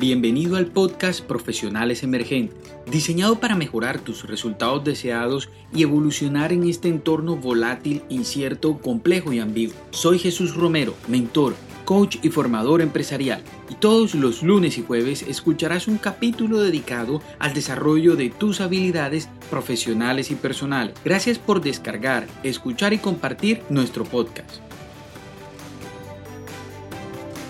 Bienvenido al podcast Profesionales Emergentes, diseñado para mejorar tus resultados deseados y evolucionar en este entorno volátil, incierto, complejo y ambiguo. Soy Jesús Romero, mentor, coach y formador empresarial, y todos los lunes y jueves escucharás un capítulo dedicado al desarrollo de tus habilidades profesionales y personales. Gracias por descargar, escuchar y compartir nuestro podcast.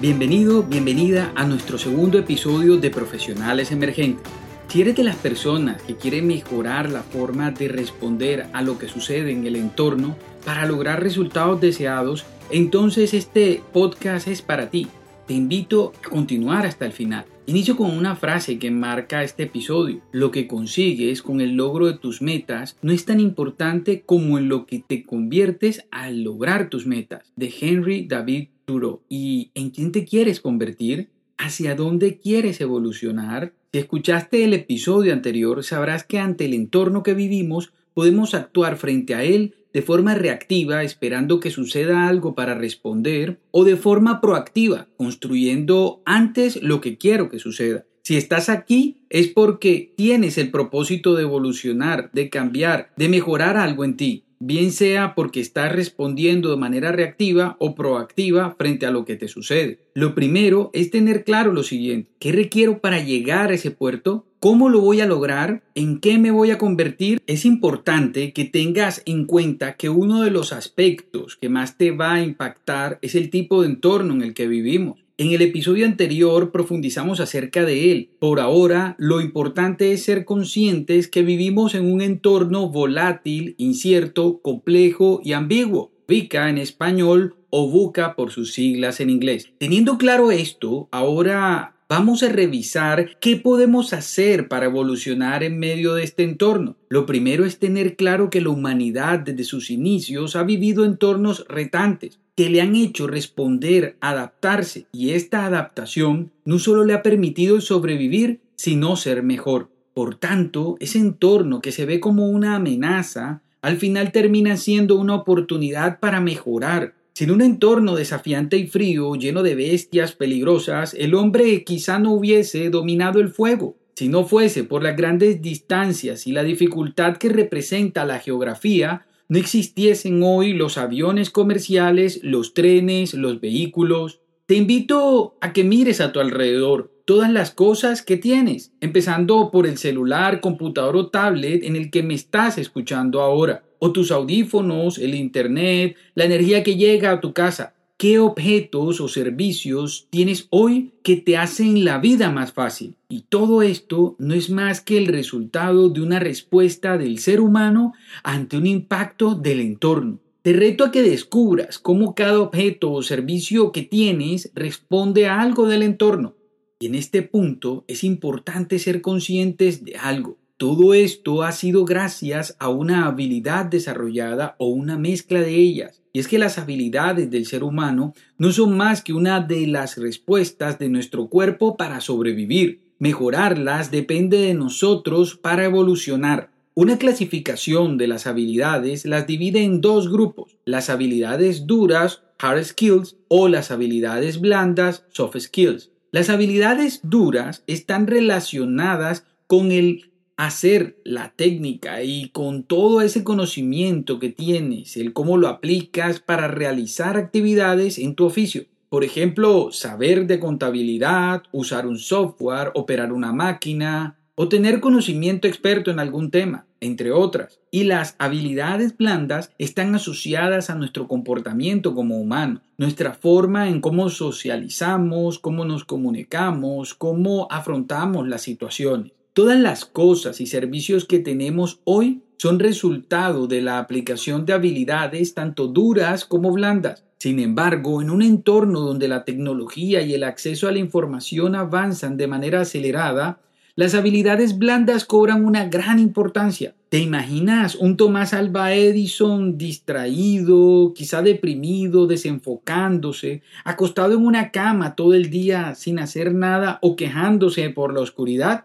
Bienvenido, bienvenida a nuestro segundo episodio de Profesionales Emergentes. Si eres de las personas que quieren mejorar la forma de responder a lo que sucede en el entorno para lograr resultados deseados, entonces este podcast es para ti. Te invito a continuar hasta el final. Inicio con una frase que marca este episodio. Lo que consigues con el logro de tus metas no es tan importante como en lo que te conviertes al lograr tus metas. De Henry David ¿Y en quién te quieres convertir? ¿Hacia dónde quieres evolucionar? Si escuchaste el episodio anterior, sabrás que ante el entorno que vivimos podemos actuar frente a él de forma reactiva esperando que suceda algo para responder o de forma proactiva construyendo antes lo que quiero que suceda. Si estás aquí es porque tienes el propósito de evolucionar, de cambiar, de mejorar algo en ti bien sea porque estás respondiendo de manera reactiva o proactiva frente a lo que te sucede. Lo primero es tener claro lo siguiente, ¿qué requiero para llegar a ese puerto? ¿Cómo lo voy a lograr? ¿En qué me voy a convertir? Es importante que tengas en cuenta que uno de los aspectos que más te va a impactar es el tipo de entorno en el que vivimos. En el episodio anterior profundizamos acerca de él. Por ahora, lo importante es ser conscientes que vivimos en un entorno volátil, incierto, complejo y ambiguo. VICA en español o VUCA por sus siglas en inglés. Teniendo claro esto, ahora Vamos a revisar qué podemos hacer para evolucionar en medio de este entorno. Lo primero es tener claro que la humanidad desde sus inicios ha vivido entornos retantes que le han hecho responder, adaptarse y esta adaptación no solo le ha permitido sobrevivir, sino ser mejor. Por tanto, ese entorno que se ve como una amenaza, al final termina siendo una oportunidad para mejorar, sin un entorno desafiante y frío, lleno de bestias peligrosas, el hombre quizá no hubiese dominado el fuego. Si no fuese por las grandes distancias y la dificultad que representa la geografía, no existiesen hoy los aviones comerciales, los trenes, los vehículos. Te invito a que mires a tu alrededor todas las cosas que tienes, empezando por el celular, computador o tablet en el que me estás escuchando ahora o tus audífonos, el Internet, la energía que llega a tu casa. ¿Qué objetos o servicios tienes hoy que te hacen la vida más fácil? Y todo esto no es más que el resultado de una respuesta del ser humano ante un impacto del entorno. Te reto a que descubras cómo cada objeto o servicio que tienes responde a algo del entorno. Y en este punto es importante ser conscientes de algo. Todo esto ha sido gracias a una habilidad desarrollada o una mezcla de ellas. Y es que las habilidades del ser humano no son más que una de las respuestas de nuestro cuerpo para sobrevivir. Mejorarlas depende de nosotros para evolucionar. Una clasificación de las habilidades las divide en dos grupos, las habilidades duras, hard skills, o las habilidades blandas, soft skills. Las habilidades duras están relacionadas con el hacer la técnica y con todo ese conocimiento que tienes, el cómo lo aplicas para realizar actividades en tu oficio. Por ejemplo, saber de contabilidad, usar un software, operar una máquina o tener conocimiento experto en algún tema, entre otras. Y las habilidades blandas están asociadas a nuestro comportamiento como humano, nuestra forma en cómo socializamos, cómo nos comunicamos, cómo afrontamos las situaciones. Todas las cosas y servicios que tenemos hoy son resultado de la aplicación de habilidades tanto duras como blandas. Sin embargo, en un entorno donde la tecnología y el acceso a la información avanzan de manera acelerada, las habilidades blandas cobran una gran importancia. ¿Te imaginas un Tomás Alba Edison distraído, quizá deprimido, desenfocándose, acostado en una cama todo el día sin hacer nada o quejándose por la oscuridad?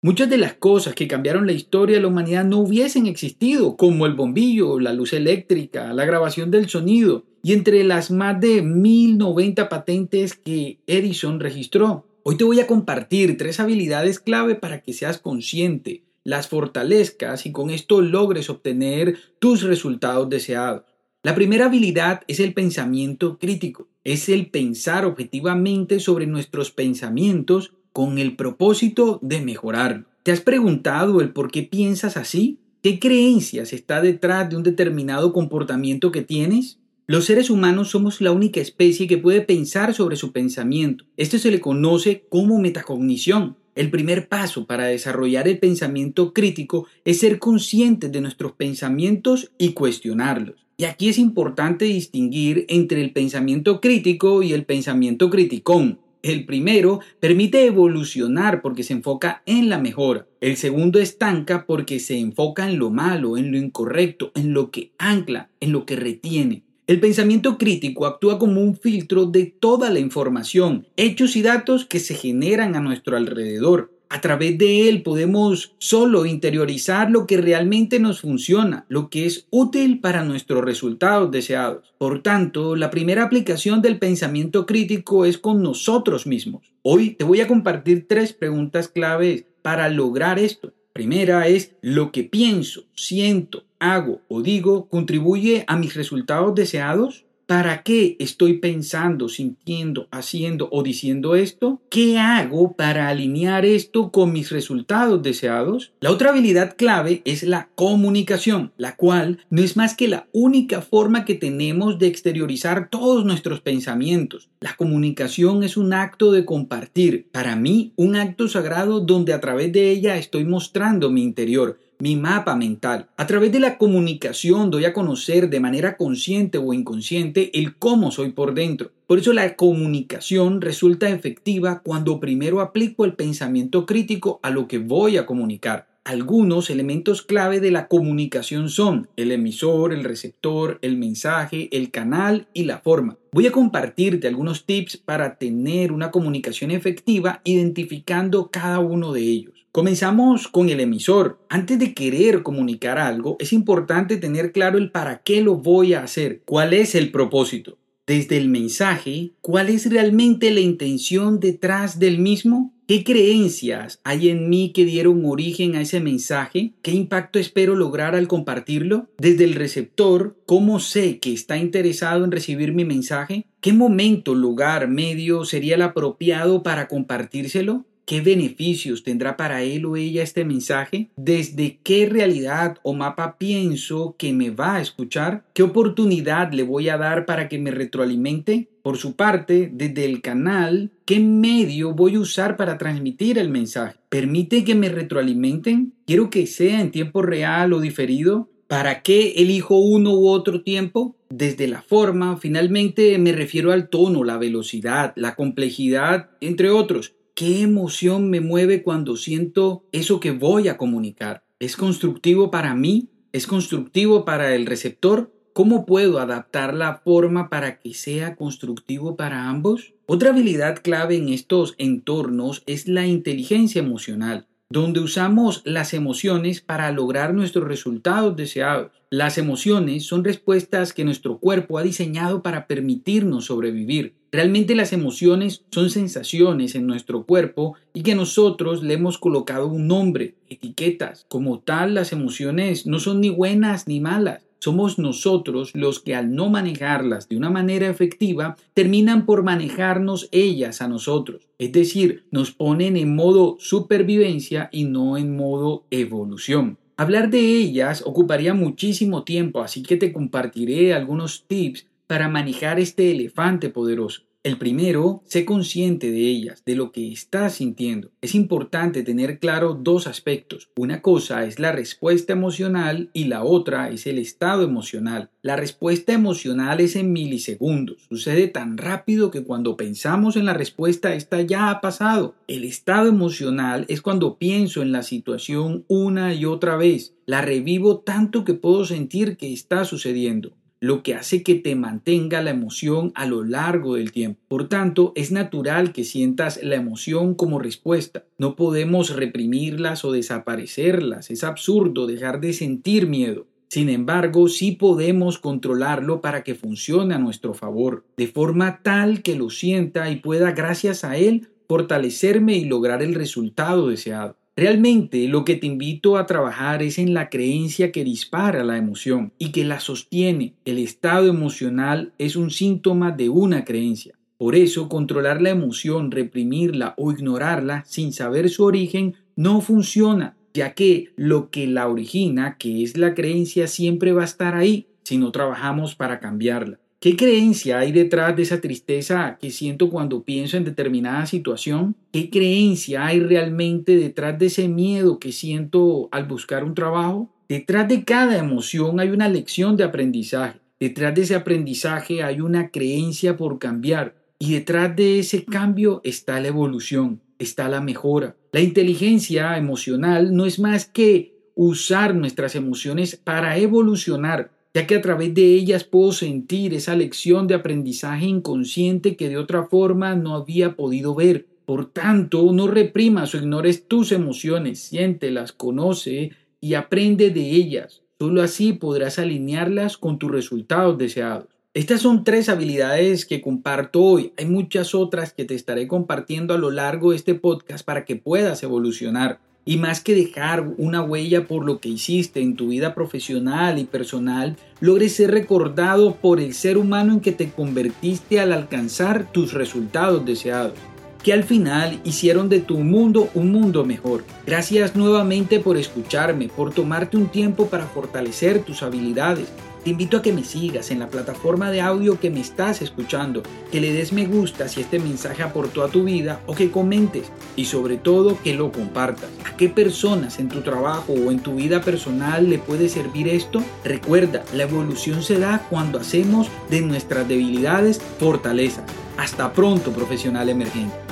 Muchas de las cosas que cambiaron la historia de la humanidad no hubiesen existido, como el bombillo, la luz eléctrica, la grabación del sonido, y entre las más de 1090 patentes que Edison registró. Hoy te voy a compartir tres habilidades clave para que seas consciente, las fortalezcas y con esto logres obtener tus resultados deseados. La primera habilidad es el pensamiento crítico, es el pensar objetivamente sobre nuestros pensamientos con el propósito de mejorarlo. ¿Te has preguntado el por qué piensas así? ¿Qué creencias está detrás de un determinado comportamiento que tienes? Los seres humanos somos la única especie que puede pensar sobre su pensamiento. Esto se le conoce como metacognición. El primer paso para desarrollar el pensamiento crítico es ser conscientes de nuestros pensamientos y cuestionarlos. Y aquí es importante distinguir entre el pensamiento crítico y el pensamiento criticón. El primero permite evolucionar porque se enfoca en la mejora. El segundo estanca porque se enfoca en lo malo, en lo incorrecto, en lo que ancla, en lo que retiene. El pensamiento crítico actúa como un filtro de toda la información, hechos y datos que se generan a nuestro alrededor. A través de él podemos solo interiorizar lo que realmente nos funciona, lo que es útil para nuestros resultados deseados. Por tanto, la primera aplicación del pensamiento crítico es con nosotros mismos. Hoy te voy a compartir tres preguntas claves para lograr esto. Primera es lo que pienso, siento, hago o digo contribuye a mis resultados deseados. ¿Para qué estoy pensando, sintiendo, haciendo o diciendo esto? ¿Qué hago para alinear esto con mis resultados deseados? La otra habilidad clave es la comunicación, la cual no es más que la única forma que tenemos de exteriorizar todos nuestros pensamientos. La comunicación es un acto de compartir, para mí un acto sagrado donde a través de ella estoy mostrando mi interior, mi mapa mental. A través de la comunicación doy a conocer de manera consciente o inconsciente el cómo soy por dentro. Por eso la comunicación resulta efectiva cuando primero aplico el pensamiento crítico a lo que voy a comunicar. Algunos elementos clave de la comunicación son el emisor, el receptor, el mensaje, el canal y la forma. Voy a compartirte algunos tips para tener una comunicación efectiva identificando cada uno de ellos. Comenzamos con el emisor. Antes de querer comunicar algo, es importante tener claro el para qué lo voy a hacer, cuál es el propósito. Desde el mensaje, ¿cuál es realmente la intención detrás del mismo? ¿Qué creencias hay en mí que dieron origen a ese mensaje? ¿Qué impacto espero lograr al compartirlo? Desde el receptor, ¿cómo sé que está interesado en recibir mi mensaje? ¿Qué momento, lugar, medio sería el apropiado para compartírselo? ¿Qué beneficios tendrá para él o ella este mensaje? ¿Desde qué realidad o mapa pienso que me va a escuchar? ¿Qué oportunidad le voy a dar para que me retroalimente? Por su parte, desde el canal, ¿qué medio voy a usar para transmitir el mensaje? ¿Permite que me retroalimenten? ¿Quiero que sea en tiempo real o diferido? ¿Para qué elijo uno u otro tiempo? Desde la forma, finalmente me refiero al tono, la velocidad, la complejidad, entre otros. ¿Qué emoción me mueve cuando siento eso que voy a comunicar? ¿Es constructivo para mí? ¿Es constructivo para el receptor? ¿Cómo puedo adaptar la forma para que sea constructivo para ambos? Otra habilidad clave en estos entornos es la inteligencia emocional donde usamos las emociones para lograr nuestros resultados deseados. Las emociones son respuestas que nuestro cuerpo ha diseñado para permitirnos sobrevivir. Realmente las emociones son sensaciones en nuestro cuerpo y que nosotros le hemos colocado un nombre, etiquetas. Como tal, las emociones no son ni buenas ni malas somos nosotros los que al no manejarlas de una manera efectiva terminan por manejarnos ellas a nosotros. Es decir, nos ponen en modo supervivencia y no en modo evolución. Hablar de ellas ocuparía muchísimo tiempo, así que te compartiré algunos tips para manejar este elefante poderoso. El primero, sé consciente de ellas, de lo que estás sintiendo. Es importante tener claro dos aspectos. Una cosa es la respuesta emocional y la otra es el estado emocional. La respuesta emocional es en milisegundos. Sucede tan rápido que cuando pensamos en la respuesta esta ya ha pasado. El estado emocional es cuando pienso en la situación una y otra vez. La revivo tanto que puedo sentir que está sucediendo lo que hace que te mantenga la emoción a lo largo del tiempo. Por tanto, es natural que sientas la emoción como respuesta. No podemos reprimirlas o desaparecerlas. Es absurdo dejar de sentir miedo. Sin embargo, sí podemos controlarlo para que funcione a nuestro favor, de forma tal que lo sienta y pueda, gracias a él, fortalecerme y lograr el resultado deseado. Realmente lo que te invito a trabajar es en la creencia que dispara la emoción y que la sostiene. El estado emocional es un síntoma de una creencia. Por eso, controlar la emoción, reprimirla o ignorarla sin saber su origen no funciona, ya que lo que la origina, que es la creencia, siempre va a estar ahí si no trabajamos para cambiarla. ¿Qué creencia hay detrás de esa tristeza que siento cuando pienso en determinada situación? ¿Qué creencia hay realmente detrás de ese miedo que siento al buscar un trabajo? Detrás de cada emoción hay una lección de aprendizaje. Detrás de ese aprendizaje hay una creencia por cambiar. Y detrás de ese cambio está la evolución, está la mejora. La inteligencia emocional no es más que usar nuestras emociones para evolucionar, ya que a través de ellas puedo sentir esa lección de aprendizaje inconsciente que de otra forma no había podido ver. Por tanto, no reprimas o ignores tus emociones, siéntelas, conoce y aprende de ellas. Solo así podrás alinearlas con tus resultados deseados. Estas son tres habilidades que comparto hoy. Hay muchas otras que te estaré compartiendo a lo largo de este podcast para que puedas evolucionar. Y más que dejar una huella por lo que hiciste en tu vida profesional y personal, logres ser recordado por el ser humano en que te convertiste al alcanzar tus resultados deseados que al final hicieron de tu mundo un mundo mejor. Gracias nuevamente por escucharme, por tomarte un tiempo para fortalecer tus habilidades te invito a que me sigas en la plataforma de audio que me estás escuchando, que le des me gusta si este mensaje aportó a tu vida o que comentes y sobre todo que lo compartas. ¿A qué personas en tu trabajo o en tu vida personal le puede servir esto? Recuerda, la evolución se da cuando hacemos de nuestras debilidades fortalezas. Hasta pronto, profesional emergente.